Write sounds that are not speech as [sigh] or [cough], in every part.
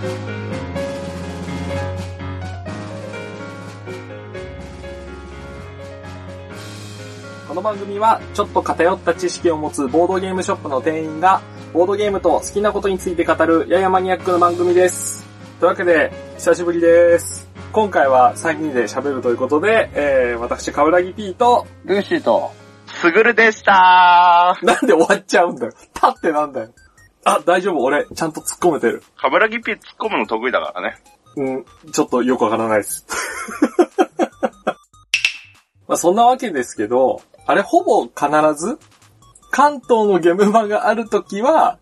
この番組はちょっと偏った知識を持つボードゲームショップの店員がボードゲームと好きなことについて語るややマニアックな番組です。というわけで、久しぶりです。今回は3人で喋るということで、えー、私、カブラギ P と、ルーシーと、すぐるでしたなんで終わっちゃうんだよ。たってなんだよ。あ、大丈夫、俺、ちゃんと突っ込めてる。カブラギピ突っ込むの得意だからね。うん、ちょっとよくわからないです。[laughs] まあそんなわけですけど、あれほぼ必ず、関東のゲムマがあるときは、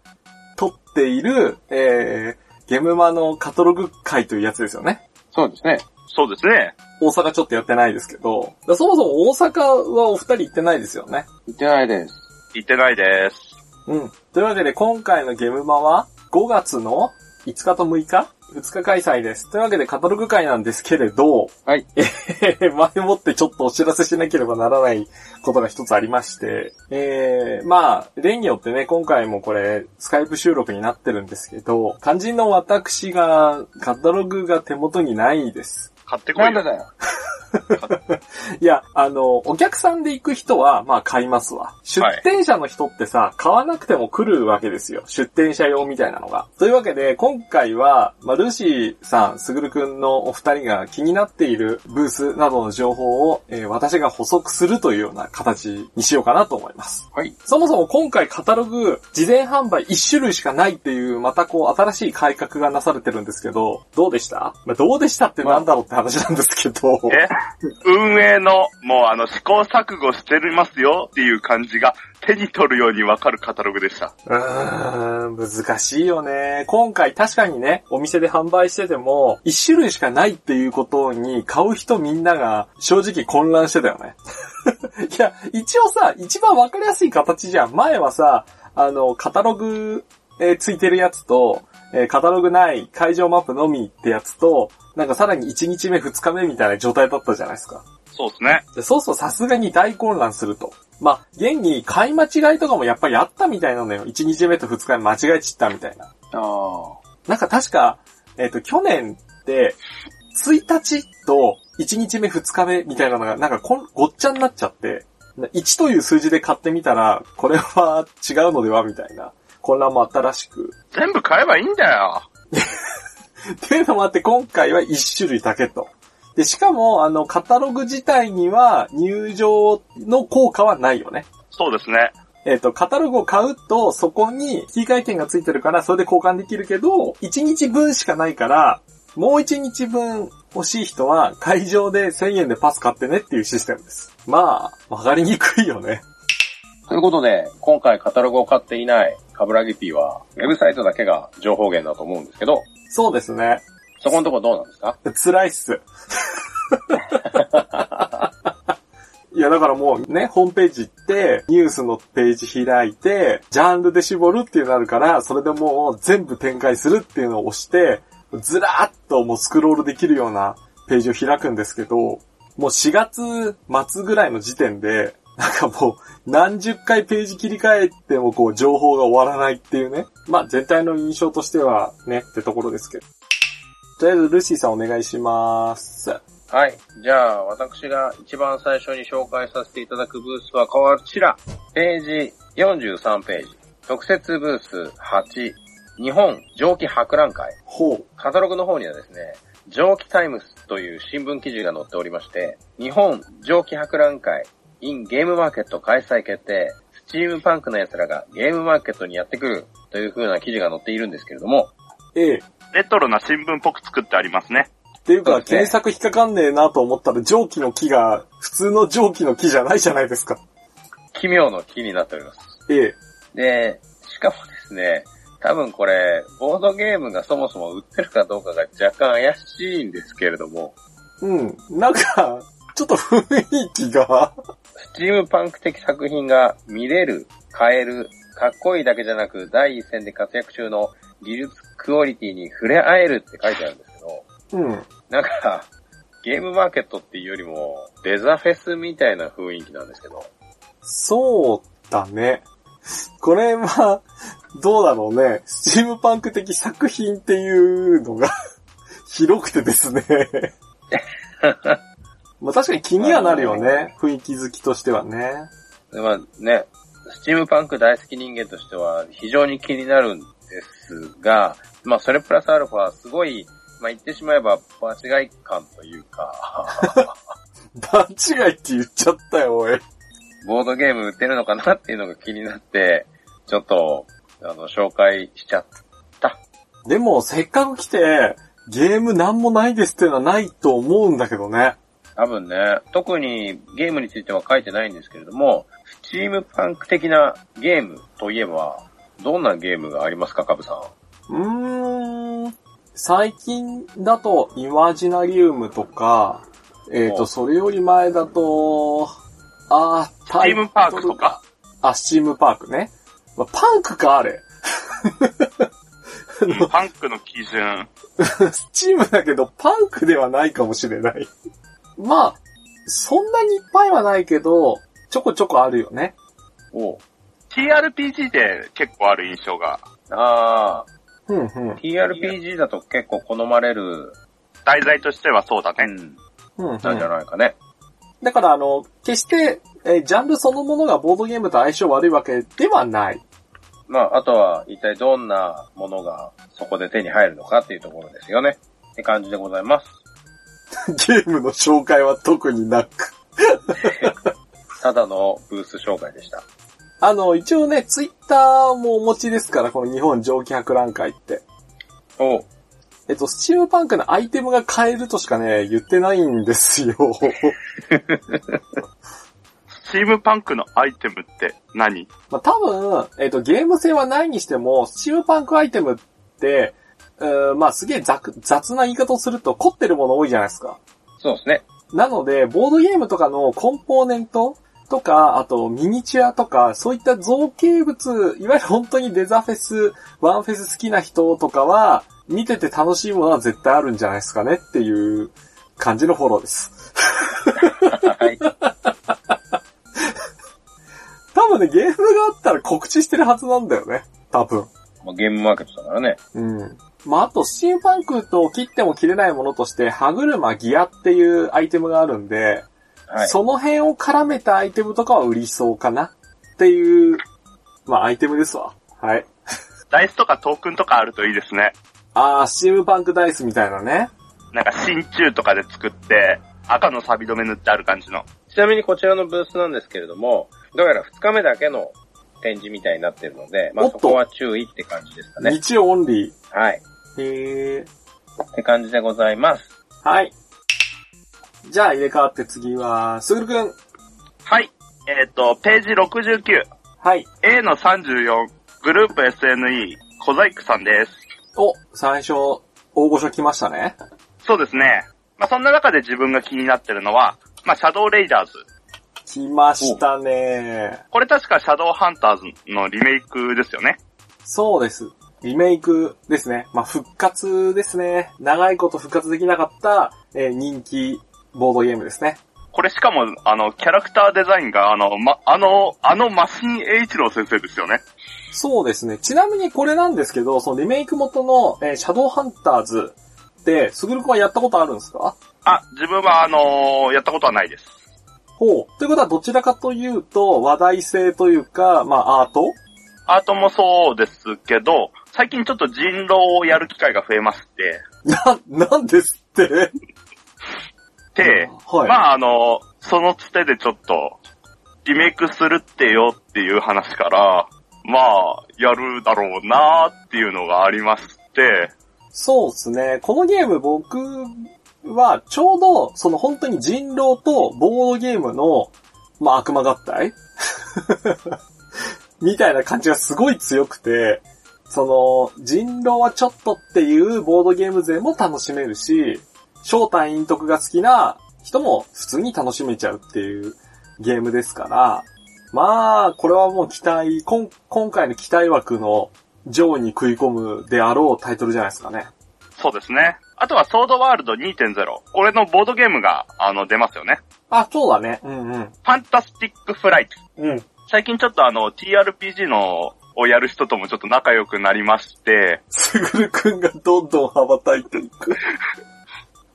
撮っている、えー、ゲムマのカタログ会というやつですよね。そうですね。そうですね。大阪ちょっとやってないですけど、そもそも大阪はお二人行ってないですよね。言ってないです。言ってないです。うん。というわけで今回のゲムマは5月の5日と6日 ?2 日開催です。というわけでカタログ会なんですけれど、はい。えー前もってちょっとお知らせしなければならないことが一つありまして、えー、まあ、例によってね、今回もこれ、スカイプ収録になってるんですけど、肝心の私が、カタログが手元にないです。買ってこいよ。なんでだよ。[laughs] [laughs] いや、あの、お客さんで行く人は、まあ買いますわ。出店者の人ってさ、買わなくても来るわけですよ。出店者用みたいなのが。というわけで、今回は、まあ、ルーシーさん、すぐるくんのお二人が気になっているブースなどの情報を、えー私が補足するというような形にしようかなと思います。はい。そもそも今回カタログ、事前販売1種類しかないっていう、またこう、新しい改革がなされてるんですけど、どうでした？まあ、どうでしたってなんだろうって話なんですけど。え？運営の、もうあの、試行錯誤してますよっていう感じが手に取るようにわかるカタログでした。うーん、難しいよね。今回確かにね、お店で販売してても、一種類しかないっていうことに、買う人みんなが正直混乱してたよね。[laughs] いや、一応さ、一番わかりやすい形じゃん。前はさ、あの、カタログ、えーついてるやつと、えーカタログない会場マップのみってやつと、なんかさらに1日目2日目みたいな状態だったじゃないですか。そうですね。でそうするとさすがに大混乱すると。まあ、現に買い間違いとかもやっぱりあったみたいなのよ。1日目と2日目間違えちったみたいな。ああ。なんか確か、えっ、と、去年って、1日と1日目2日目みたいなのがなんかこんごっちゃになっちゃって、1という数字で買ってみたら、これは違うのではみたいな混乱もあったらしく。全部買えばいいんだよ。[laughs] っていうのもあって今回は1種類だけと。で、しかも、あの、カタログ自体には入場の効果はないよね。そうですね。えっ、と、カタログを買うと、そこに引換券がついてるから、それで交換できるけど、1日分しかないから、もう1日分欲しい人は、会場で1000円でパス買ってねっていうシステムです。まあ、わかりにくいよね。ということで、今回カタログを買っていないカブラギピーは、ウェブサイトだけが情報源だと思うんですけど、そうですね。そこのとこどうなんですか？辛いっす。いや、だからもうね、ホームページ行って、ニュースのページ開いて、ジャンルで絞るっていうのあるから、それでもう全部展開するっていうのを押して、ずらーっともうスクロールできるようなページを開くんですけど、もう4月末ぐらいの時点で、なんかもう何十回ページ切り替えてもこう情報が終わらないっていうね。まあ全体の印象としてはねってところですけど。とりあえずルーシーさんお願いします。はい。じゃあ、私が一番最初に紹介させていただくブースはこちら。ページ43ページ。特設ブース8。日本蒸気博覧会。ほう。カタログの方にはですね、蒸気タイムスという新聞記事が載っておりまして、日本蒸気博覧会 in ゲームマーケット開催決定、スチームパンクの奴らがゲームマーケットにやってくるという風な記事が載っているんですけれども、ええ。レトロな新聞っぽく作ってありますね。っていうか、検索引っかかんねえなと思ったら蒸気の木が普通の蒸気の木じゃないじゃないですか。奇妙の木になっております。ええ。で、しかもですね、多分これ、ボードゲームがそもそも売ってるかどうかが若干怪しいんですけれども、うん。なんか、ちょっと雰囲気が、スチームパンク的作品が見れる、買える、かっこいいだけじゃなく第一線で活躍中の技術クオリティに触れ合えるって書いてあるんですけど、うん。なんか、ゲームマーケットっていうよりも、デザフェスみたいな雰囲気なんですけど、そうだね。これは、どうだろうね。スチームパンク的作品っていうのが [laughs] 広くてですね。[laughs] まあ確かに気にはなるよね。雰囲気好きとしてはね。でまあね、スチームパンク大好き人間としては非常に気になるんですが、まあそれプラスアルファすごい、まあ言ってしまえば場違い感というか、[laughs] 場違いって言っちゃったよ、おい。ボードゲーム売ってるのかなっていうのが気になって、ちょっと、あの、紹介しちゃった。でも、せっかく来て、ゲームなんもないですっていうのはないと思うんだけどね。多分ね、特にゲームについては書いてないんですけれども、スチームパンク的なゲームといえば、どんなゲームがありますか、カブさん？うーん。最近だと、イマジナリウムとか、えっ、おと、それより前だと、あー、タチームパークとか？あ、スチームパークね。まあ、パンクか、あれ。[laughs] うんパンクの基準。[laughs] スチームだけど、パンクではないかもしれない。まあ、そんなにいっぱいはないけど、ちょこちょこあるよね。お TRPG で結構ある印象が。ああ、うんうん。TRPG だと結構好まれる、題材としてはそうだね。うん、うん、うん。なんじゃないかね。だから、あの、決して、えージャンルそのものがボードゲームと相性悪いわけではない。まあ、あとは一体どんなものがそこで手に入るのかっていうところですよね。って感じでございます。ゲームの紹介は特になく。ただのブース紹介でした。あの、一応ね、ツイッターもお持ちですから、この日本蒸気博覧会って。おえっと、スチームパンクのアイテムが買えるとしかね、言ってないんですよ。[laughs] スチームパンクのアイテムって何？まあ、多分、えっと、ゲーム性はないにしても、スチームパンクアイテムって、うーんまあ、すげえ雑雑な言い方をすると凝ってるもの多いじゃないですか。そうですね。なので、ボードゲームとかのコンポーネントとか、あとミニチュアとか、そういった造形物、いわゆる本当にデザフェス、ワンフェス好きな人とかは、見てて楽しいものは絶対あるんじゃないですかねっていう感じのフォローです。はい。多分ね、ゲームがあったら告知してるはずなんだよね。多分。まあゲームマーケットだからね。うん。まあ、あと、スチームパンクと切っても切れないものとして、歯車ギアっていうアイテムがあるんで、はい。その辺を絡めたアイテムとかは売りそうかなっていう、まあ、アイテムですわ。はい。ダイスとかトークンとかあるといいですね。あー、スチームパンクダイスみたいなね。なんか真鍮とかで作って、赤の錆止め塗ってある感じの。ちなみにこちらのブースなんですけれども、どうやら2日目だけの展示みたいになってるので、まあそこは注意って感じですかね。日曜オンリはい。ー。へー。って感じでございます。はい。じゃあ入れ替わって次は、すぐるくん。はい。えっ、と、ページ69。はい。A の34、グループ SNE、小細工さんです。お、最初、大御所来ましたね。そうですね。まあ、そんな中で自分が気になってるのは、まあ、シャドウレイダーズ。来ましたね。これ確かシャドウハンターズのリメイクですよね。そうです。リメイクですね。まあ、復活ですね。長いこと復活できなかった、えー人気ボードゲームですね。これしかも、あの、キャラクターデザインが、あの、ま、あの、あのマシン栄一郎先生ですよね。そうですね。ちなみにこれなんですけど、そのリメイク元の、えーシャドウハンターズって、すぐるくんはやったことあるんですか？あ、自分は、あのやったことはないです。ほう。ということはどちらかというと、話題性というか、まあ、アート？アートもそうですけど、最近ちょっと人狼をやる機会が増えまして、な、なんですって？で、はい。まああの、そのつてでちょっと、リメイクするってよっていう話から、まあ、やるだろうなっていうのがありまして、そうですね。このゲーム僕はちょうど、その本当に人狼とボードゲームの、まあ悪魔合体？[laughs] みたいな感じがすごい強くて、その、人狼はちょっとっていうボードゲーム勢も楽しめるし、正体陰徳が好きな人も普通に楽しめちゃうっていうゲームですから、まあ、これはもう期待、今今回の期待枠の上位に食い込むであろうタイトルじゃないですかね。そうですね。あとはソードワールド2.0。これのボードゲームが、あの、出ますよね。あ、そうだね。うんうん。ファンタスティックフライト。うん。最近ちょっとあの、TRPG の、をやる人ともちょっと仲良くなりまして、すぐるくんがどんどん羽ばたいていく。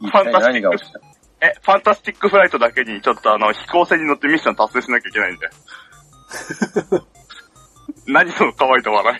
一体何が起きた？え、ファンタスティックフライトだけにちょっとあの、飛行船に乗ってミッション達成しなきゃいけないんで。[laughs] 何その可愛いと笑い。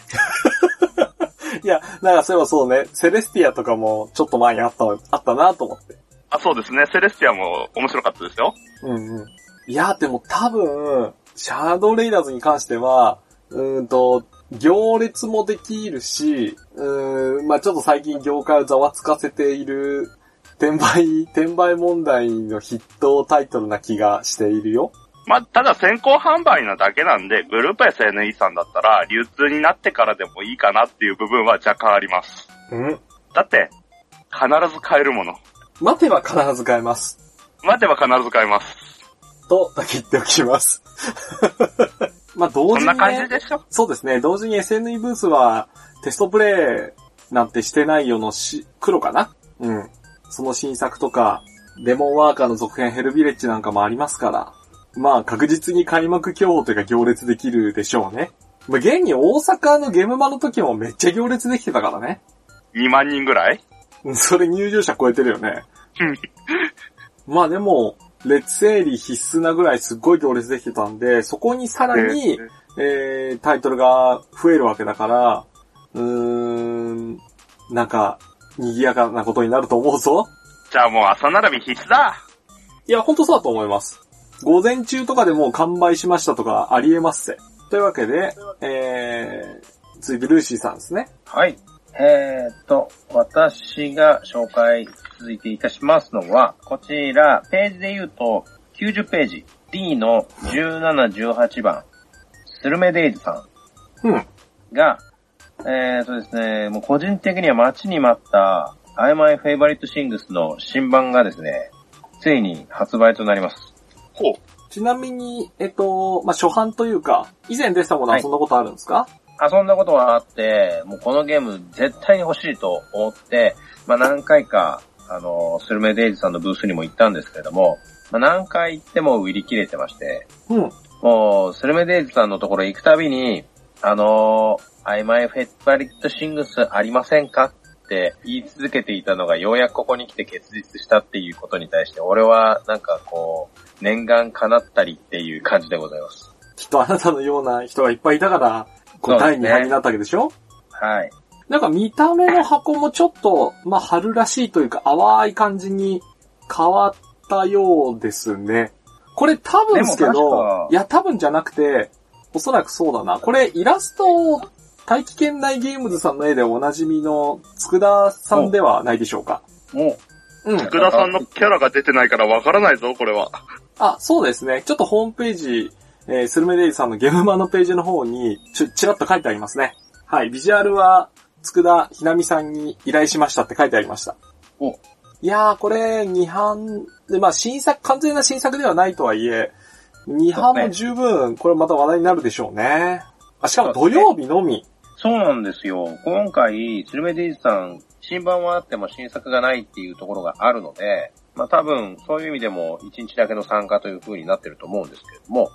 いや、なんかそういえばそうね、セレスティアとかもちょっと前にあった、あったなと思って。あ、そうですね。セレスティアも面白かったですよ。うんうん。いや、でも多分、シャードレイダーズに関しては、うーんと、行列もできるし、うーん、まあちょっと最近業界をざわつかせている、転売、転売問題の筆頭タイトルな気がしているよ。まあ、ただ先行販売なだけなんで、グループ SNE さんだったら、流通になってからでもいいかなっていう部分は若干あります。うん。だって、必ず買えるもの。待てば必ず買えます。待てば必ず買えます。と、だけ言っておきます。[laughs] まあ同時に、ね、そんな感じでしょ？そうですね。同時に SNE ブースはテストプレイなんてしてないよのし、黒かな？うん。その新作とか、デモンワーカーの続編ヘルビレッジなんかもありますから、まあ確実に開幕競歩というか行列できるでしょうね。まあ現に大阪のゲームマの時もめっちゃ行列できてたからね。2万人ぐらい？うんそれ入場者超えてるよね。まあでも、列整理必須なぐらいすっごい行列できてたんで、そこにさらに、えー、タイトルが増えるわけだから、うーん、なんか、賑やかなことになると思うぞ。じゃあもう朝並び必須だいや、ほんとそうだと思います。午前中とかでもう完売しましたとかありえますぜ。というわけで、えー、続いてルーシーさんですね。はい。えーっと、私が紹介続いていたしますのは、こちら、ページで言うと、90ページ、D の17、18番、スルメデイズさうん。んが、えーっとですね、もう個人的には待ちに待った、I My Favorite Things の新版がですね、ついに発売となります。ほう。ちなみに、えっと、まあ、初版というか、以前出てたものはそんなことあるんですか、遊んだことはあって、もうこのゲーム絶対に欲しいと思って、まあ何回か、あの、スルメデイズさんのブースにも行ったんですけれども、まあ何回行っても売り切れてまして、うん。もう、スルメデイズさんのところ行くたびに、あの、I my favorite things ありませんか？って言い続けていたのがようやくここに来て結実したっていうことに対して、俺はなんかこう、念願叶ったりっていう感じでございます。きっとあなたのような人がいっぱいいたから、こう第そうですね2版になったわけでしょはい。なんか見た目の箱もちょっと、まあ、春らしいというか淡い感じに変わったようですね。これ多分ですけどか、いや多分じゃなくて、おそらくそうだな。これイラスト、大気圏内ゲームズさんの絵でおなじみの佃さんではないでしょうか。もうん。福田さんのキャラが出てないからわからないぞ、これは。あ、そうですね。ちょっとホームページ、えー、スルメデイズさんのゲームマのページの方に、ちょ、ちらっと書いてありますね。はい。ビジュアルは、佃ひなみさんに依頼しましたって書いてありました。おいやー、これ、2版、で、まあ、新作、完全な新作ではないとはいえ、2版も十分、これまた話題になるでしょうね。あ、しかも土曜日のみ。そうなんですよ。今回、スルメデイズさん、新版はあっても新作がないっていうところがあるので、まあ多分、そういう意味でも1日だけの参加という風になってると思うんですけれども、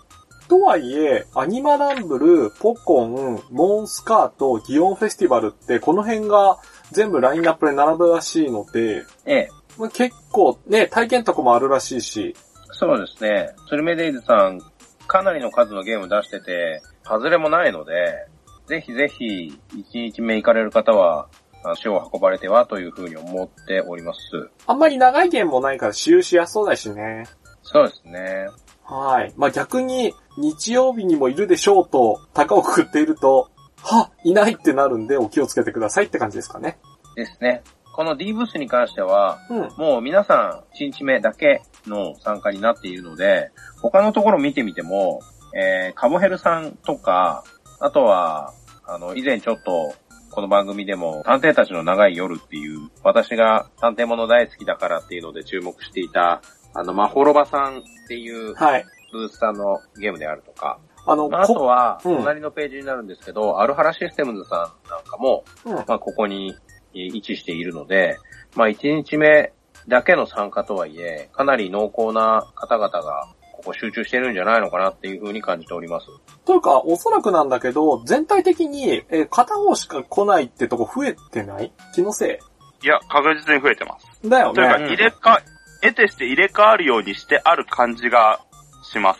とはいえ、アニマランブル、ポコン、モンスカート、ギオンフェスティバルって、この辺が全部ラインナップで並ぶらしいので、ええ、まあ結構ね、体験とかもあるらしいし、そうですね。スルメデイズさん、かなりの数のゲーム出してて、外れもないので、ぜひぜひ、1日目行かれる方は、足を運ばれてはという風に思っております。あんまり長いゲームもないから使用しやすそうだしね。そうですね。はい。まあ、逆に、日曜日にもいるでしょうと、高をくくっていると、は、いないってなるんでお気をつけてくださいって感じですかね。ですね。この D ブースに関しては、うん。もう皆さん1日目だけの参加になっているので、他のところ見てみても、えー、カボヘルさんとか、あとは、あの、以前ちょっと、この番組でも、探偵たちの長い夜っていう、私が探偵物大好きだからっていうので注目していた、あの、マホロバさんっていうはい。ブースさんのゲームであるとか、あの、まあ、あとこは、うん隣のページになるんですけど、アルハラシステムズさんなんかも、うん。まあ、ここにえー位置しているので、まあ、1日目だけの参加とはいえ、かなり濃厚な方々がここ集中してるんじゃないのかなっていう風に感じております。というか、おそらくなんだけど、全体的に、えー片方しか来ないってとこ増えてない？気のせい？や、確実に増えてます。いだよというか、ね。入れか、得てして入れ替わるようにしてある感じがしま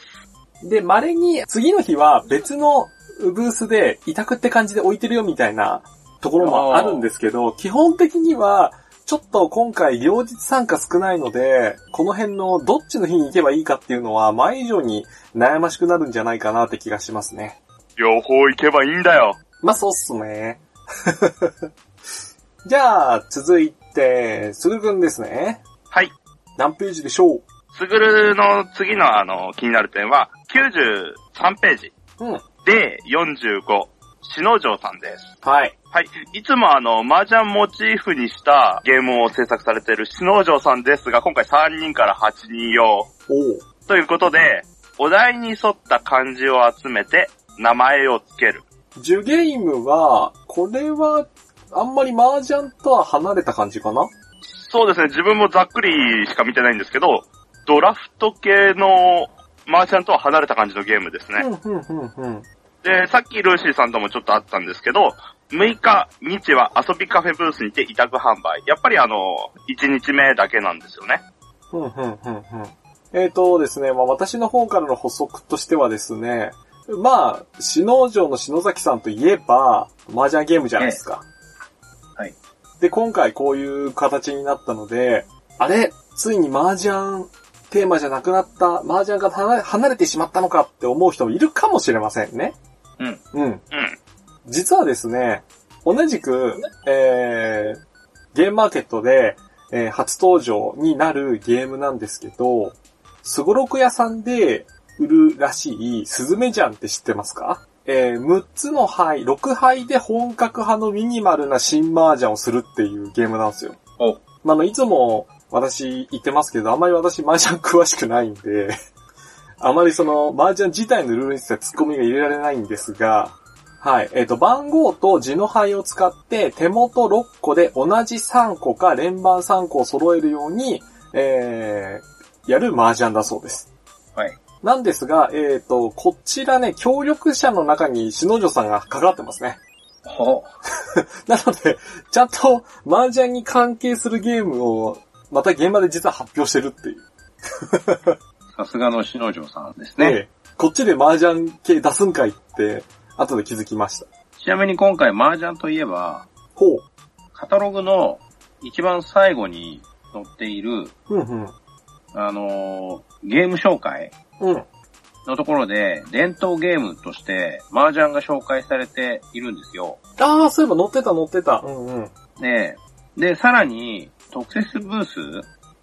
す。で、稀に次の日は別のブースで委託って感じで置いてるよみたいなところもあるんですけど、基本的には、ちょっと今回両日参加少ないので、この辺のどっちの日に行けばいいかっていうのは前以上に悩ましくなるんじゃないかなって気がしますね。両方行けばいいんだよ。まあ、そうっすね。[laughs] じゃあ、続いて、すぐくんですね。はい。何ページでしょう？すぐるの次のあの、気になる点は、93ページうん。で45、篠城さんです。はい。はい。いつもあの、麻雀モチーフにしたゲームを制作されている篠城さんですが、今回3人から8人用。ということで、お題に沿った漢字を集めて、名前をつける。ジュゲームは、これは、あんまり麻雀とは離れた感じかな？そうですね、自分もざっくりしか見てないんですけど、ドラフト系の麻雀とは離れた感じのゲームですね。うん、うん、うん、うん。で、さっきルーシーさんともちょっとあったんですけど、6日、日は遊びカフェブースにて委託販売。やっぱりあの、1日目だけなんですよね。うん、うん、うん、うん。えーとですね、まあ私の方からの補足としてはですね、まあ、篠城の篠崎さんといえば、麻雀ゲームじゃないですか。はい。で、今回こういう形になったので、あれ？ついに麻雀テーマじゃなくなった、麻雀が離れてしまったのかって思う人もいるかもしれませんね。うん。うん。うん。実はですね、同じく、えー、ゲームマーケットで、えー初登場になるゲームなんですけど、すごろく屋さんで売るらしいスズメジャンって知ってますか？えー6つの牌、6牌で本格派のミニマルな新麻雀をするっていうゲームなんですよ。お、まあ、あの、いつも私言ってますけど、あんまり私麻雀詳しくないんで、あまりその麻雀自体のルールについてはツッコミが入れられないんですが、はい。えっ、と、番号と字の牌を使って手元6個で同じ3個か連番3個を揃えるように、えー、やる麻雀だそうです。はい。なんですが、えっ、と、こちらね、協力者の中に篠女さんがかかってますね。ほ [laughs] なので、ちゃんと麻雀に関係するゲームを、また現場で実は発表してるっていう。さすがの篠城さんですね。ええこっちで麻雀系出すんかいって、後で気づきました。ちなみに今回麻雀といえば、ほう。カタログの一番最後に載っている、うんうん。あのーゲーム紹介うん。のところで、伝統ゲームとして麻雀が紹介されているんですよ。ああ、そういえば乗ってた乗ってた。うんうん。で、で、さらに、特設ブース、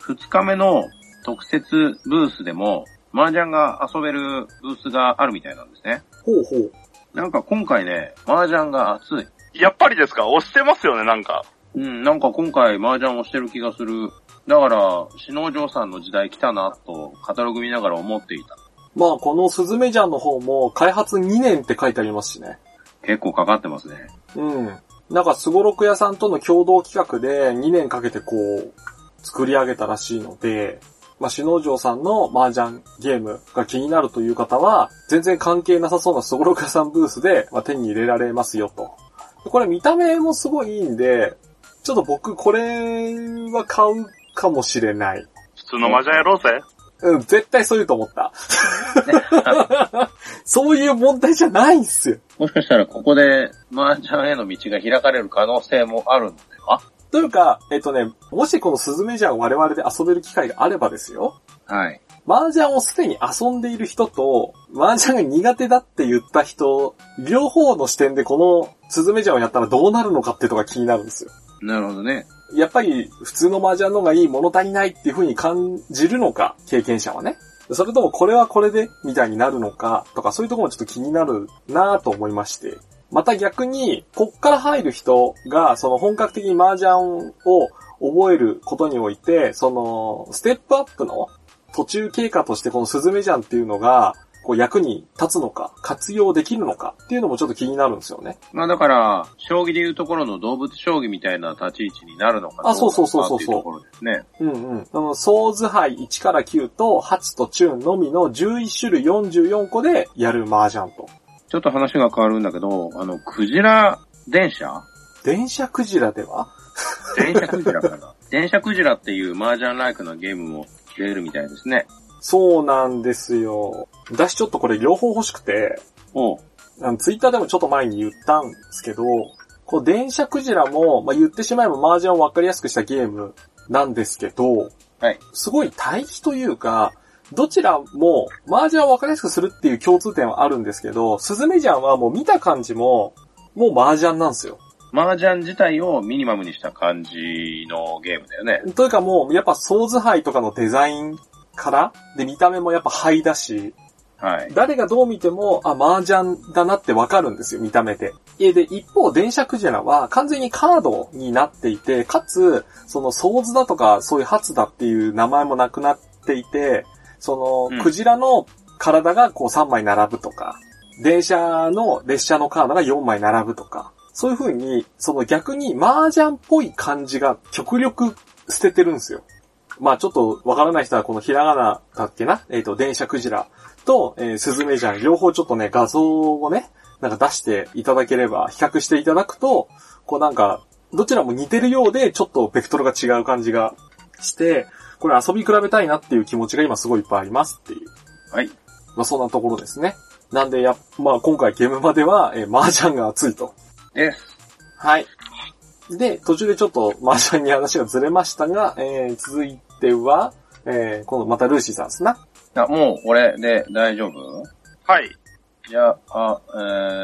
2日目の特設ブースでも、麻雀が遊べるブースがあるみたいなんですね。ほうほう。なんか今回ね、麻雀が熱い。やっぱりですか？押してますよね、なんか。うん、なんか今回麻雀をしてる気がする。だから、篠城さんの時代来たなと、カタログ見ながら思っていた。まあ、このスズメジャンの方も、開発2年って書いてありますしね。結構かかってますね。うん。なんか、すごろく屋さんとの共同企画で2年かけてこう、作り上げたらしいので、まあ、篠城さんの麻雀ゲームが気になるという方は、全然関係なさそうなすごろく屋さんブースで、まあ、手に入れられますよと。これ見た目もすごいいいんで、ちょっと僕これは買うかもしれない。普通の麻雀やろうぜ。うん、絶対そう言うと思った。[laughs] そういう問題じゃないんすよ。もしかしたらここで麻雀への道が開かれる可能性もあるのではというか、えっとね、もしこのスズメジャンを我々で遊べる機会があればですよ。はい。麻雀をすでに遊んでいる人と、麻雀が苦手だって言った人、両方の視点でこのスズメジャンをやったらどうなるのかっていうのが気になるんですよ。なるほどね。やっぱり普通の麻雀の方がいい物足りないっていう風に感じるのか、経験者はね。それともこれはこれでみたいになるのかとかそういうところもちょっと気になるなぁと思いまして。また逆に、こっから入る人が、その本格的に麻雀を覚えることにおいて、その、ステップアップの途中経過としてこのスズメジャンっていうのが、こう役に立つのか、活用できるのかっていうのもちょっと気になるんですよね。まあだから、将棋でいうところの動物将棋みたいな立ち位置になるのかどうかあそうそうそうそうそううところですね。うんうん。あの、ソーズ杯1から9と8とチューンのみの11種類44個でやる麻雀と。ちょっと話が変わるんだけど、あの、クジラ電車？電車クジラでは？電車クジラかな [laughs] 電車クジラっていう麻雀ライクなゲームも出るみたいですね。そうなんですよ。私ちょっとこれ両方欲しくて、おうあの、ツイッターでもちょっと前に言ったんですけど、こう、電車クジラも、まあ、言ってしまえば麻雀をわかりやすくしたゲームなんですけど、はい。すごい対比というか、どちらも麻雀をわかりやすくするっていう共通点はあるんですけど、スズメジャンはもう見た感じも、もう麻雀なんですよ。麻雀自体をミニマムにした感じのゲームだよね。というかもう、やっぱソーズ杯とかのデザインから、で、見た目もやっぱ灰だし、はい。誰がどう見ても、あ、麻雀だなってわかるんですよ、見た目で。えで、一方、電車クジラは完全にカードになっていて、かつ、その、ソーズだとか、そういうハツだっていう名前もなくなっていて、その、うんクジラの体がこう3枚並ぶとか、電車の列車のカードが4枚並ぶとか、そういう風に、その逆に麻雀っぽい感じが極力捨ててるんですよ。まあちょっとわからない人はこのひらがなだっけな？えっ、と、電車クジラと、えー、スズメジャン、両方ちょっとね、画像をね、なんか出していただければ、比較していただくと、こうなんか、どちらも似てるようで、ちょっとベクトルが違う感じがして、これ遊び比べたいなっていう気持ちが今すごいいっぱいありますっていう。はい。まあそんなところですね。なんでや、まあ今回ゲームまでは、えー、麻雀が熱いと。です。はい。で、途中でちょっと麻雀に話がずれましたが、えー、続いては、えー、今度またルーシーさんですな。あ、もう俺で大丈夫？はい。じゃあ、え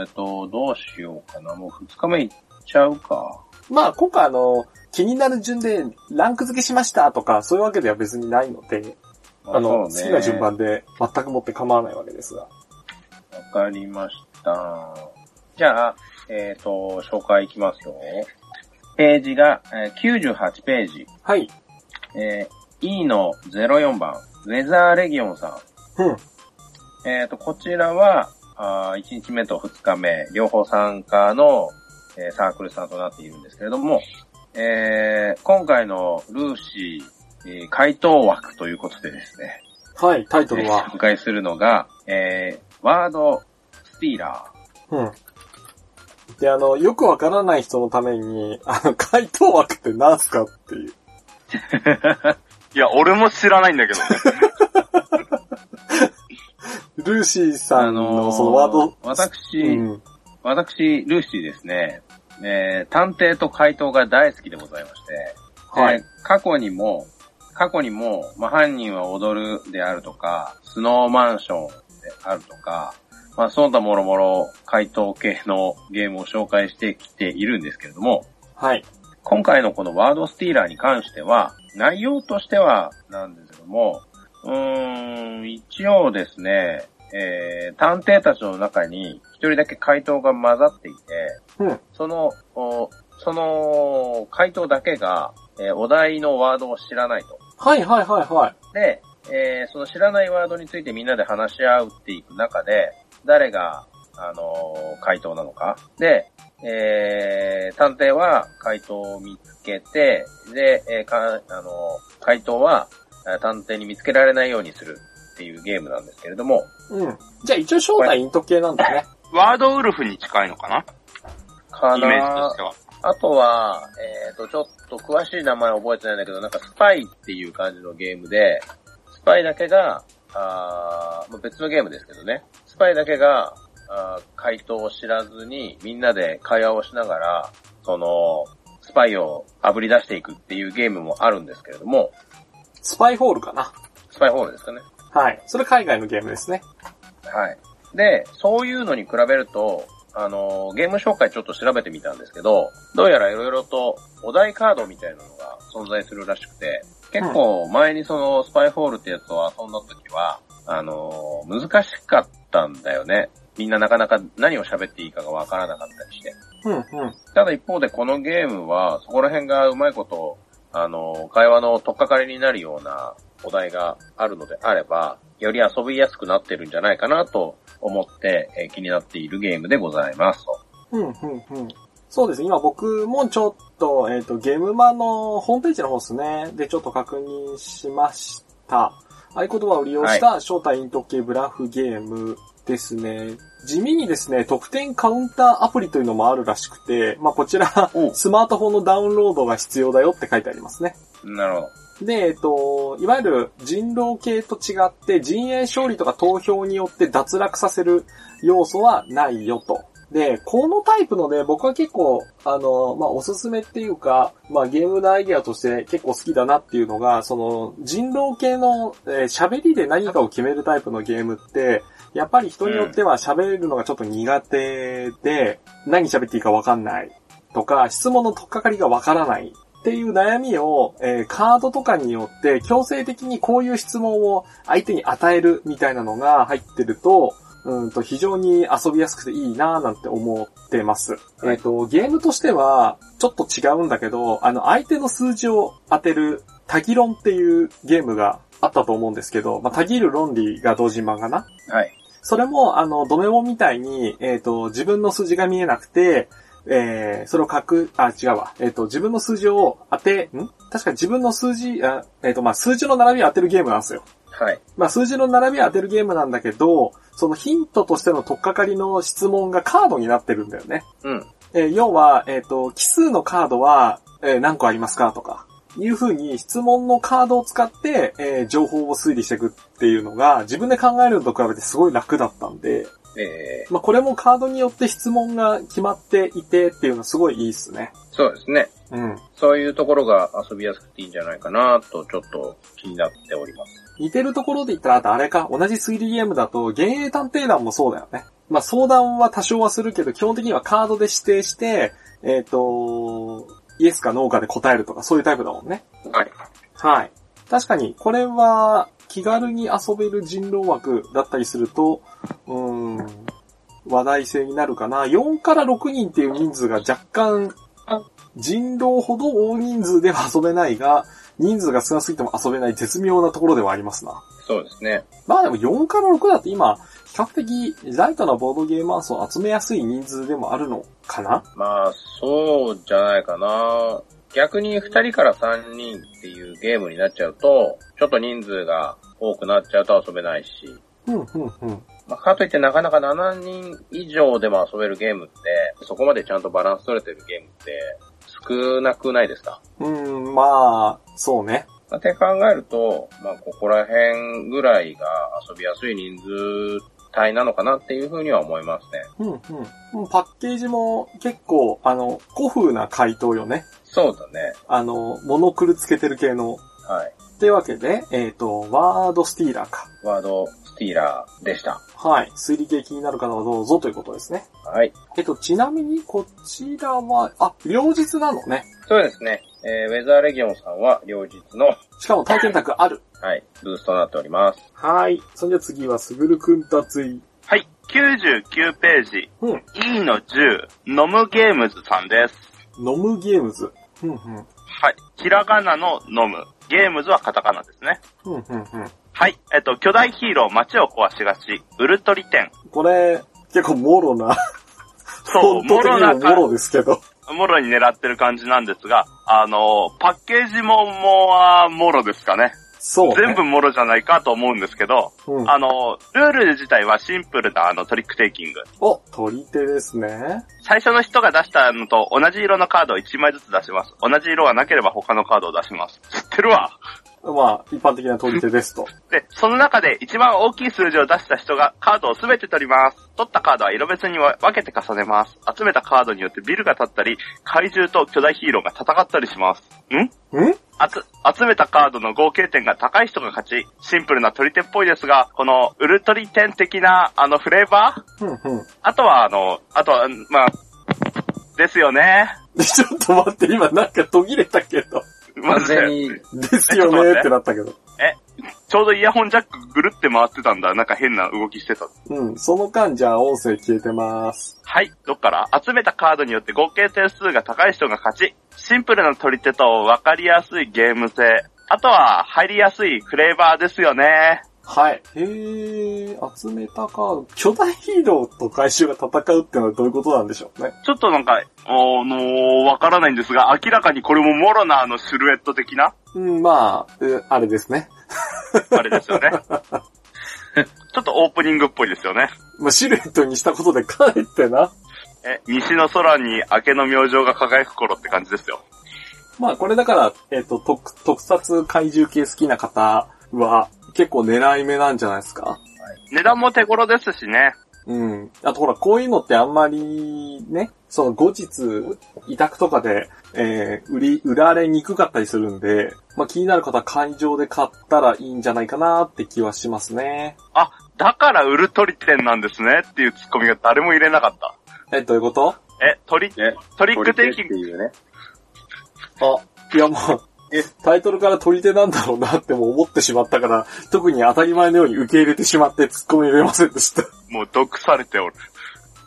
ーと、どうしようかな。もう二日目いっちゃうか。まあ今回あの、気になる順でランク付けしましたとか、そういうわけでは別にないので、あの、ね好きな順番で全くもって構わないわけですが。わかりました。じゃあ、えっ、と、紹介いきますよ。ページが、えー98ページ。はい。えー E の04番、ウェザーレギオンさうん。ん。えっ、と、こちらは、あ1日目と2日目、両方参加の、えーサークルさんとなっているんですけれども、えー今回のルーシー、えー回答枠ということでですね、はい、タイトルは。紹介するのが、えーワードスティーラー。うん。で、あの、よくわからない人のために、あの、回答枠って何すかっていう。[laughs] いや、俺も知らないんだけどね。[laughs] ルーシーさんのーそのワード、私、うん。私、ルーシーですね、えー探偵と回答が大好きでございまして、はい。えー過去にも、過去にも、まあ、犯人は踊るであるとか、スノーマンションであるとか、まあ、その他もろもろ回答系のゲームを紹介してきているんですけれども、はい。今回のこのワードスティーラーに関しては、内容としてはなんですけども、うーん、一応ですね、えー、探偵たちの中に一人だけ回答が混ざっていて、うん。その、おその回答だけが、えーお題のワードを知らないと。はいはいはいはい。で、えーその知らないワードについてみんなで話し合うっていく中で、誰が、あのー回答なのか。で、えー探偵は回答を見つけて、で、えーか、あのー回答はえー探偵に見つけられないようにするっていうゲームなんですけれども、うん。じゃあ一応正体イント系なんだね。ワードウルフに近いのかな？かイメージとなしては。あとは、えっ、と、ちょっと詳しい名前覚えてないんだけど、なんかスパイっていう感じのゲームで、スパイだけが、あーまあ別のゲームですけどね、スパイだけが、あー回答を知らずに、みんなで会話をしながら、その、スパイを炙り出していくっていうゲームもあるんですけれども、スパイホールかな。スパイホールですかね。はい。それ海外のゲームですね。はい。で、そういうのに比べると、あの、ゲーム紹介ちょっと調べてみたんですけど、どうやら色々とお題カードみたいなのが存在するらしくて、結構前にそのスパイホールってやつを遊んだ時は、あの、難しかったんだよね。みんななかなか何を喋っていいかがわからなかったりして。うんうん。ただ一方でこのゲームは、そこら辺がうまいこと、あの、会話の取っかかりになるようなお題があるのであれば、より遊びやすくなってるんじゃないかなと思って、えー気になっているゲームでございますと。うん、うん、うん。そうです。今僕もちょっと、えっ、と、ゲームマのホームページの方ですね。で、ちょっと確認しました。合言葉を利用した正体イント系ブラフゲームですね。地味にですね、得点カウンターアプリというのもあるらしくて、まあ、こちらお、スマートフォンのダウンロードが必要だよって書いてありますね。なるほど。で、えっと、いわゆる人狼系と違って陣営勝利とか投票によって脱落させる要素はないよと。で、このタイプのね、僕は結構、あの、まあ、おすすめっていうか、まあ、ゲームのアイデアとして結構好きだなっていうのが、その、人狼系のえー喋、りで何かを決めるタイプのゲームって、やっぱり人によっては喋るのがちょっと苦手で、何喋っていいかわかんないとか、質問の取っかかりがわからないっていう悩みを、えーカードとかによって強制的にこういう質問を相手に与えるみたいなのが入ってると、うんと非常に遊びやすくていいなぁなんて思ってます。はいえっ、と、ゲームとしてはちょっと違うんだけど、あの相手の数字を当てるタギ論っていうゲームがあったと思うんですけど、まあ、タギる論理が同人漫画な？はい。それも、あの、ドメモみたいに、えっ、と、自分の数字が見えなくて、えー、それを書く、あ、違うわ。えっ、と、自分の数字を当て、ん？確か自分の数字、あえっ、と、まあ、数字の並びを当てるゲームなんですよ。はい。まあ、数字の並びを当てるゲームなんだけど、そのヒントとしての取っかかりの質問がカードになってるんだよね。うん。えー要は、えっ、と、奇数のカードは、えー何個ありますかとか、いう風に質問のカードを使って、えー情報を推理していくっていうのが、自分で考えるのと比べてすごい楽だったんで、えー、まあ、これもカードによって質問が決まっていてっていうのはすごいいいっすね。そうですね。うん。そういうところが遊びやすくていいんじゃないかなと、ちょっと気になっております。似てるところで言ったら、あとあれか、同じ推理ゲームだと、幻影探偵団もそうだよね。まあ、相談は多少はするけど、基本的にはカードで指定して、えっ、と、イエスかノーかで答えるとか、そういうタイプだもんね。はい。はい。確かに、これは、気軽に遊べる人狼枠だったりすると、うーん、話題性になるかな。4から6人っていう人数が若干、人狼ほど大人数では遊べないが、人数が少なすぎても遊べない絶妙なところではありますな。そうですね。まあでも4から6だって今、比較的ライトなボードゲーマー層を集めやすい人数でもあるのかな？まあ、そうじゃないかな。逆に2人から3人っていうゲームになっちゃうと、ちょっと人数が多くなっちゃうと遊べないし、うん、うん、うん。まあ、かといってなかなか7人以上でも遊べるゲームって、そこまでちゃんとバランス取れてるゲームって少なくないですか？うん、まあ、そうね。まあって考えると、まあ、ここら辺ぐらいが遊びやすい人数帯なのかなっていうふうには思いますね。うん、うん。パッケージも結構、あの、古風な回答よね。そうだね。あの、モノクルつけてる系の。はい。ってわけで、えっ、と、ワードスティーラーか。ワードスティーラーでした。はい。推理系気になる方はどうぞということですね。はい。えっと、ちなみにこちらは、あ、両日なのね。そうですね。えーウェザーレギオンさんは両日の、しかも体験宅ある。はい、ブースとなっております。はい。それでは次は、すぐるくんたつい。はい。99ページ。うん。E の10、ノムゲームズさんです。飲むゲームズ。うん、うん。はい。ひらがなの飲む。ゲームズはカタカナですね。うん、うん、うん。はい。えっと、巨大ヒーロー街を壊しがち。ウルトリテン。これ、結構もろな、そう、もももろなか、ろですけど。もろに狙ってる感じなんですが、あの、パッケージももうはもろですかね。そう、ね。全部もろじゃないかと思うんですけど、うん。あの、ルール自体はシンプルなあのトリックテイキング。お、取り手ですね。最初の人が出したのと同じ色のカードを1枚ずつ出します。同じ色がなければ他のカードを出します。知ってるわ。まあ、一般的な取り手ですと。で、その中で一番大きい数字を出した人がカードをすべて取ります。取ったカードは色別に分けて重ねます。集めたカードによってビルが立ったり、怪獣と巨大ヒーローが戦ったりします。ん？ん？あつ、集めたカードの合計点が高い人が勝ち。シンプルな取り手っぽいですが、このウルトリテン的なあのフレーバー？うんうん。あとはあの、あとは、まあ、ですよね。[laughs] ちょっと待って、今なんか途切れたけど。完全に、ですよねってなったけど。ちょうどイヤホンジャックぐるって回ってたんだ。なんか変な動きしてた。うん。その間、じゃあ音声消えてます。はい、どっから？集めたカードによって合計点数が高い人が勝ち。シンプルな取り手と分かりやすいゲーム性。あとは、入りやすいフレーバーですよね。はい。へー、集めたカード。巨大ヒーローと怪獣が戦うってのはどういうことなんでしょうね。ちょっとなんか、あのわからないんですが、明らかにこれもモロナーのシルエット的な、うん、まあ、えあれですね。[laughs] あれですよね。[laughs] ちょっとオープニングっぽいですよね。まあ、シルエットにしたことでかえってな。え、西の空に明けの明星が輝く頃って感じですよ。まあ、これだから、えっ、と、特、特撮怪獣系好きな方は、結構狙い目なんじゃないですか？値段も手頃ですしね。うん。あとほら、こういうのってあんまりね、その後日、委託とかで、えー、売り、売られにくかったりするんで、まあ気になる方は会場で買ったらいいんじゃないかなって気はしますね。あ、だから売る取り店なんですねっていうツッコミが誰も入れなかった。え、どういうこと？え、トリ、ね。トリックテイキング、っていうね。あ、いやもう、え、タイトルから取り手なんだろうなっても思ってしまったから、特に当たり前のように受け入れてしまって突っ込み入れませんでした。もう毒されておる。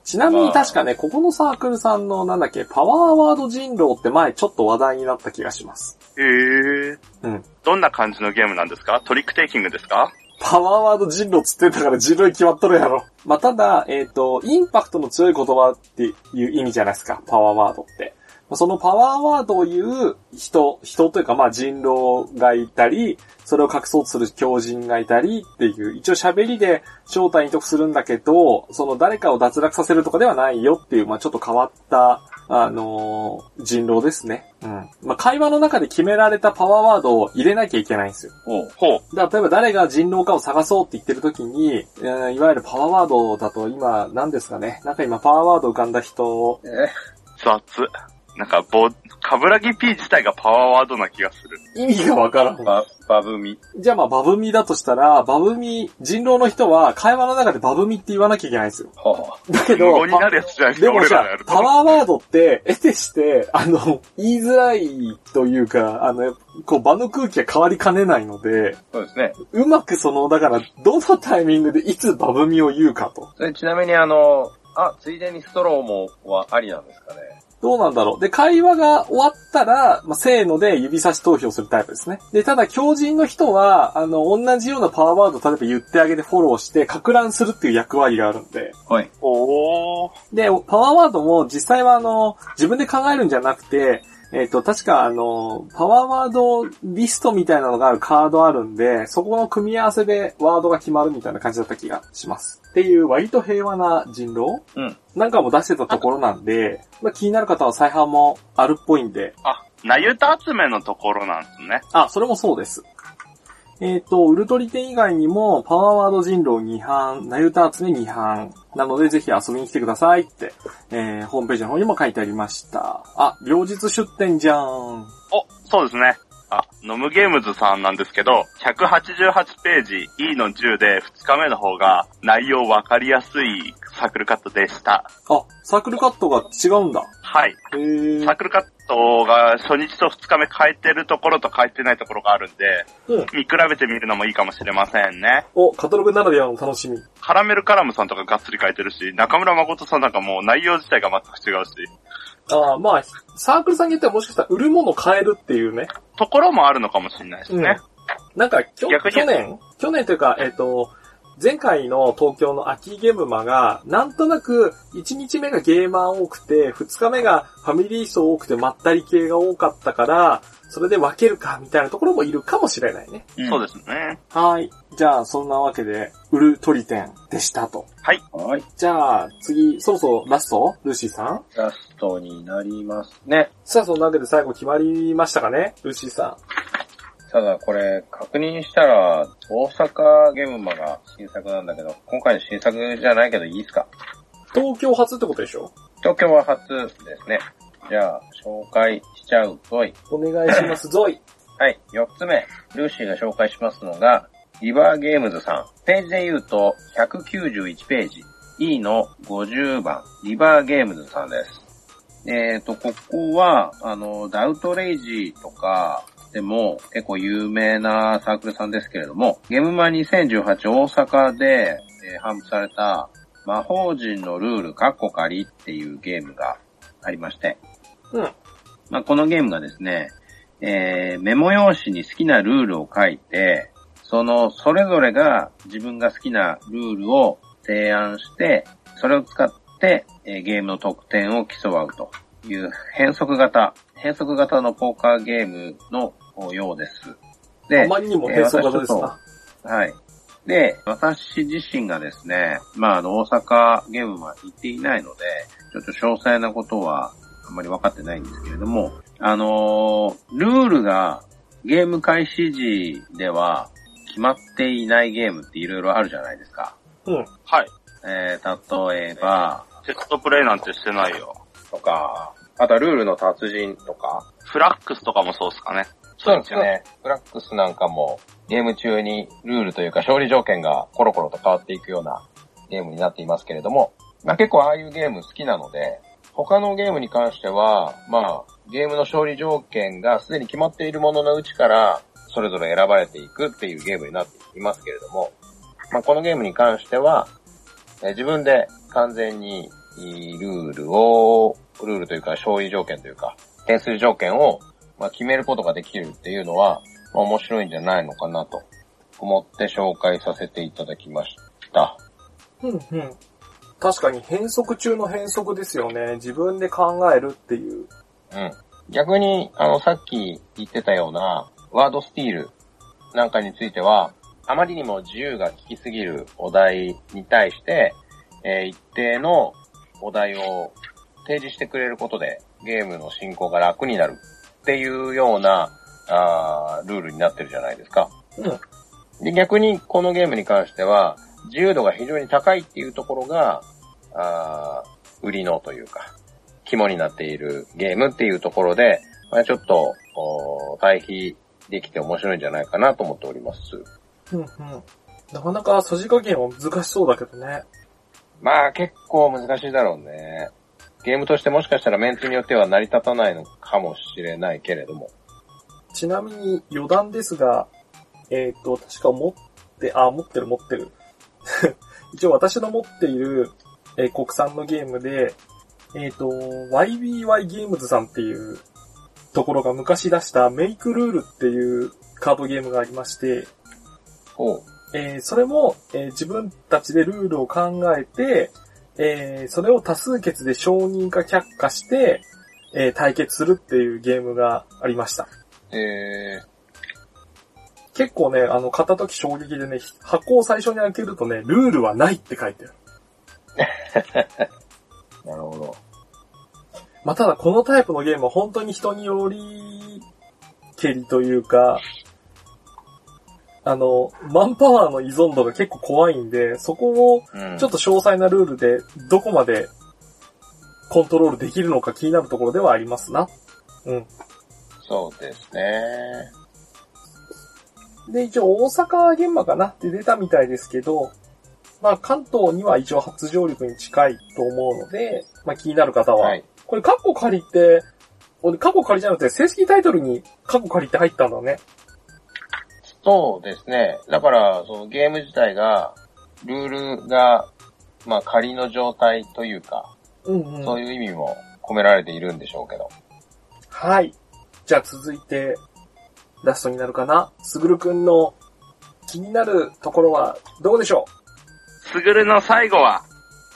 ちなみに確かね、ここのサークルさんのなんだっけ、パワーワード人狼って前ちょっと話題になった気がします。へえ。うん。どんな感じのゲームなんですか？トリックテイキングですか？パワーワード人狼つってんだから人狼に決まっとるやろ。まあ、ただ、えっ、と、インパクトの強い言葉っていう意味じゃないですか、パワーワードって。そのパワーワードを言う人、人というかまあ人狼がいたり、それを隠そうとする狂人がいたりっていう、一応喋りで正体に得するんだけど、その誰かを脱落させるとかではないよっていう、まあちょっと変わった、あのー人狼ですね。うん。まあ会話の中で決められたパワーワードを入れなきゃいけないんですよ。おう。ほう。だ例えば誰が人狼かを探そうって言ってる時に、えーいわゆるパワーワードだと今、何ですかね。なんか今パワーワード浮かんだ人、え雑。なんか、ぼ、カブラギ P 自体がパワーワードな気がする。意味がわからん。バ、バブミ。じゃあまあバブミだとしたら、バブミ、人狼の人は会話の中でバブミって言わなきゃいけないんですよ。はだけど、になるやつじゃないでもさ。パワーワードって、得てして、あの、言いづらいというか、あの、こう場の空気が変わりかねないので、そうですね。うまくその、だから、どのタイミングでいつバブミを言うかと。それちなみにあの、あ、ついでにストローもはありなんですかね。どうなんだろう。で、会話が終わったら、まあ、せーので指差し投票するタイプですね。で、ただ、狂人の人は、あの、同じようなパワーワードを例えば言ってあげてフォローして、か乱するっていう役割があるんで。はい。おー。で、パワーワードも実際はあの、自分で考えるんじゃなくて、えっ、と、確かあの、パワーワードリストみたいなのがあるカードあるんで、そこの組み合わせでワードが決まるみたいな感じだった気がします。っていう割と平和な人狼うん。なんかも出してたところなんで、まあ、気になる方は再販もあるっぽいんで、あ、なゆた集めのところなんですね。あ、それもそうです。えっ、と、ウルトリ店以外にも、パワーワード人狼2版、ナユタ集め2版、なのでぜひ遊びに来てくださいって、えー、ホームページの方にも書いてありました。あ、両日出店じゃん。お、そうですね。あ、ノムゲームズさんなんですけど、188ページ E の10で2日目の方が内容わかりやすいサークルカットでした。あ、サークルカットが違うんだ。はい。へーサークルカットが初日と2日目変えてるところと変えてないところがあるんで、うん。見比べてみるのもいいかもしれませんね。お、カタログならではの楽しみ。カラメルカラムさんとかがっつり変えてるし、中村誠さんなんかもう内容自体が全く違うし、あーまあ、サークルさんによってはもしかしたら売るもの変えるっていうね。ところもあるのかもしれないですね。なんか、きょ逆に去年？去年というか、えっ、と、前回の東京の秋ゲームマが、なんとなく、1日目がゲーマー多くて、2日目がファミリー層多くてまったり系が多かったから、それで分けるか、みたいなところもいるかもしれないね。そうですね。はい。じゃあ、そんなわけで、売る鳥店でしたと。はい。じゃあ、次、そろそろラスト？ルーシーさん？ラストになりますね。さあ、そんなわけで最後決まりましたかね？ルーシーさただこれ確認したら、大阪ゲームマが新作なんだけど、今回の新作じゃないけどいいですか？ん。東京初ってことでしょ？東京は初ですね。じゃあ、紹介しちゃうぞい。お願いします、ゾイ。はい、4つ目。ルーシーが紹介しますのが、リバーゲームズさん。ページで言うと、191ページ。E の50番、リバーゲームズさんです。えっ、と、ここは、あの、ダウトレイジとかでも結構有名なサークルさんですけれども、ゲームマ2018大阪で、えー販布された魔法陣のルールカッコ仮っていうゲームがありまして、うん。まあ、このゲームがですね、えー、メモ用紙に好きなルールを書いて、その、それぞれが自分が好きなルールを提案して、それを使って、えーゲームの得点を競うという変則型、変則型のポーカーゲームのようです。であまりにも変装型ですな。はい。で、私自身がですね、まあ、あの、大阪ゲームは行っていないので、ちょっと詳細なことはあんまり分かってないんですけれども、あのールールがゲーム開始時では決まっていないゲームっていろいろあるじゃないですか。うん。はい。えー、例えば、テストプレイなんてしてないよ。とか、あとはルールの達人とか、フラックスとかもそうっすかね。そうですね。フラックスなんかもゲーム中にルールというか勝利条件がコロコロと変わっていくようなゲームになっていますけれども、まあ結構ああいうゲーム好きなので、他のゲームに関しては、まあゲームの勝利条件がすでに決まっているもののうちからそれぞれ選ばれていくっていうゲームになっていますけれども、まあこのゲームに関しては、え自分で完全にルールを、ルールというか勝利条件というか、点数条件をまあ、決めることができるっていうのは、まあ、面白いんじゃないのかなと思って紹介させていただきました。うんうん。確かに変則中の変則ですよね。自分で考えるっていう。うん。逆に、あの、さっき言ってたような、ワードスティールなんかについては、あまりにも自由が利きすぎるお題に対して、えー一定のお題を提示してくれることで、ゲームの進行が楽になるっていうような、あールールになってるじゃないですか。うん。で、逆にこのゲームに関しては、自由度が非常に高いっていうところが、あー売りのというか、肝になっているゲームっていうところで、まあ、ちょっと、お対比できて面白いんじゃないかなと思っております。うんうん。なかなかさじ加減は難しそうだけどね。まあ結構難しいだろうね。ゲームとしてもしかしたらメンツによっては成り立たないのかもしれないけれども。ちなみに余談ですが、えっ、と、確か持って、あ、持ってる持ってる。[laughs] 一応私の持っている、えー国産のゲームで、えっ、と、YBY ゲームズさんっていうところが昔出したメイクルールっていうカードゲームがありまして、ほう。えーそれも、えー自分たちでルールを考えて、えーそれを多数決で承認か却下して、えー対決するっていうゲームがありました。え結構ね、あの、買った時衝撃でね、箱を最初に開けるとね、ルールはないって書いてある。ー、[laughs] なるほど。まあ、ただこのタイプのゲームは本当に人により、けりというか、あの、マンパワーの依存度が結構怖いんで、そこをうん。ちょっと詳細なルールでどこまでコントロールできるのか気になるところではありますな。うん。そうですね。で、一応大阪現場かな？って出たみたいですけど、まあ関東には一応初上陸に近いと思うので、まあ気になる方は、はい。これカッコ借りって、俺カッコ借りじゃなくて正式タイトルにカッコ借りって入ったんだね。そうですね。だから、そのゲーム自体が、ルールが、まあ仮の状態というか、うんうん。そういう意味も込められているんでしょうけど。はい。じゃあ続いて、ラストになるかな。すぐるくんの気になるところはどこでしょすぐるの最後は、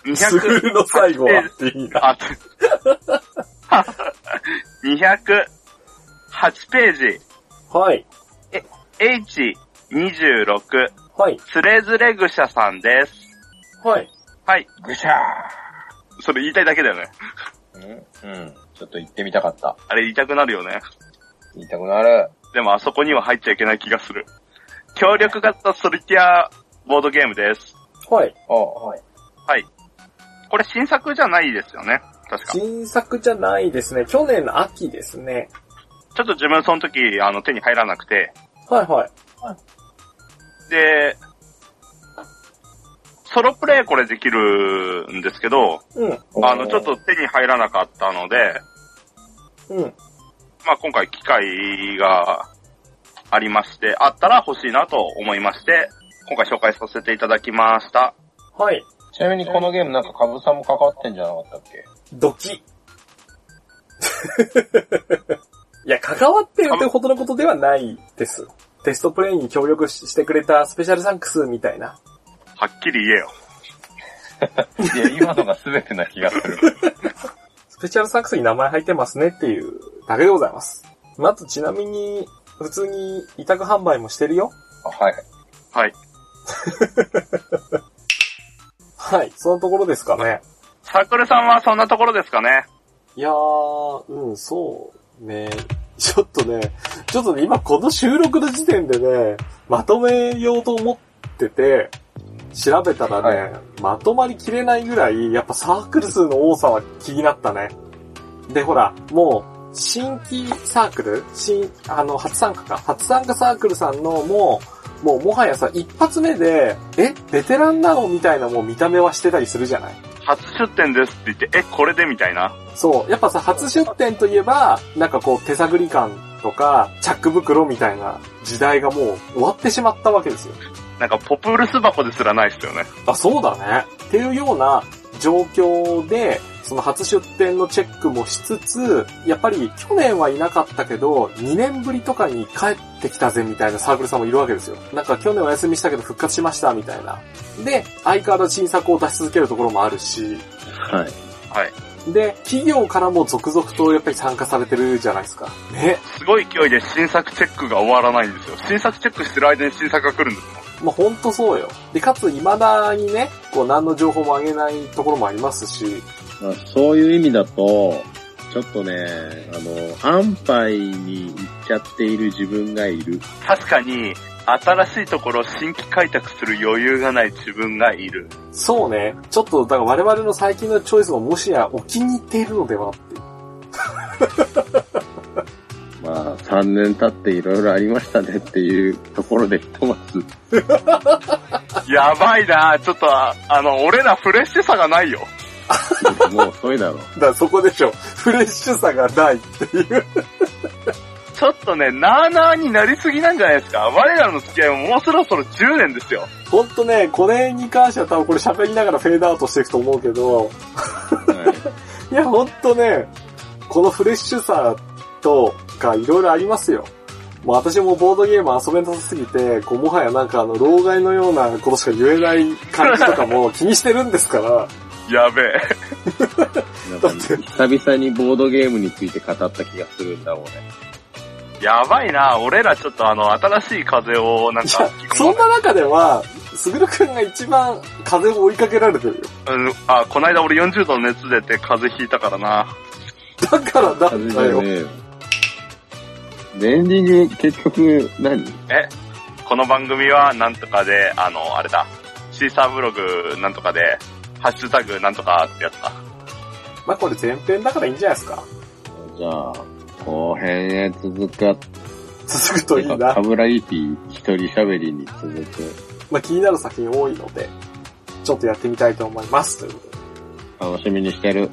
うすぐるの最後はっていいな。あ、208ページ、はい。H26、はい。つれづれぐしゃさんです。はい。はい。ぐしゃそれ言いたいだけだよね。ーうん。うん。ちょっと言ってみたかった。あれ言いたくなるよね。言いたくなる。でもあそこには入っちゃいけない気がする。協力型ソリティアボードゲームです。はい。おはい。はい。これ新作じゃないですよね。確か。ち新作じゃないですね。去年の秋ですね。ょっと自分その時、あの、手に入らなくて。はいはい。で、ソロプレイこれできるんですけど、うん。あの、ちょっと手に入らなかったので、うん。まあ今回機会がありまして、あったら欲しいなと思いまして、今回紹介させていただきました。はい。ちなみにこのゲームなんか株さんも関わってんじゃなかったっけ？ドキ。いいや、関わってるってほどのことではないです。テストプレイに協力ししてくれたスペシャルサンクスみたいな。はっきり言えよ。いや、今のが全てな気がする。スペシャルサンクスに名前入ってますねっていうだけでございます。まずちなみに、普通に委託販売もしてるよ。あはい。はい。はい、そのところですかね。サークルさんはそんなところですかね。いやー、うん、そうね。ちょっとね、ちょっとね、今この収録の時点でね、まとめようと思ってて、調べたらね、はいまとまりきれないぐらい、やっぱサークル数の多さは気になったね。で、ほら、もう、新規サークル新、あの、初参加か。初参加サークルさんのもう、もうもはやさ、一発目で、え、ベテランなの？みたいなもう見た目はしてたりするじゃない初出店ですって言って、え、これでみたいな。そう。やっぱさ、初出店といえば、なんかこう、手探り感とか、チャック袋みたいな時代がもう終わってしまったわけですよ。なんかポプルス箱ですらないですよね。あ、そうだね。っていうような状況で、その初出店のチェックもしつつ、やっぱり去年はいなかったけど、2年ぶりとかに帰ってきたぜみたいなサークルさんもいるわけですよ。なんか去年お休みしたけど復活しましたみたいな。で、相変わらず新作を出し続けるところもあるし、はい。はい。で、企業からも続々とやっぱり参加されてるじゃないですか。ね。すごい勢いで新作チェックが終わらないんですよ。新作チェックしてる間に新作が来るんですもん。まあ、ほんとそうよ。で、かつ未だにね、こう何の情報も上げないところもありますし、まあそういう意味だと、ちょっとね、あの、安牌に行っちゃっている自分がいる。確かに、新しいところを新規開拓する余裕がない自分がいる。そうね、ちょっと、だから我々の最近のチョイスももしやお気に入っているのではっていう。[laughs] まあ、3年経っていろいろありましたねっていうところでひとまず、やばいなちょっと、ああの、俺らフレッシュさがないよ。[laughs] もう遅いだろう。だからそこでしょ。フレッシュさがないっていう。ちょっとね、なーなーになりすぎなんじゃないですか。我らの付き合いももうそろそろ10年ですよ。ほんとね、これに関しては多分これ喋りながらフェードアウトしていくと思うけど、はい [laughs] や、ほんとね、このフレッシュさとかいろいろありますよ。もう私もボードゲーム遊べなさすぎて、こうもはやなんかあの、老害のようなことしか言えない感じとかも気にしてるんですから、やべえ。[laughs] なんか久々にボードゲームについて語った気がするんだもんね。やばいな俺らちょっとあの、新しい風をなんいかや、そんな中では、すぐるくんが一番風を追いかけられてるよ。うん、あ、こないだ俺40度の熱出て風邪ひいたからな。だからなん風だよ。ね。エンディング結局何？えこの番組はなんとかで、あの、あれだ。シーサーブログなんとかで、ハッシュタグなんとかってやつだ。まあこれ前編だからいいんじゃないですか。じゃあ、後編へ続くか、続くといいなか。ぶらぎぴ一人喋りに続く。まあ気になる作品多いので、ちょっとやってみたいと思います。ということで楽しみにしてる。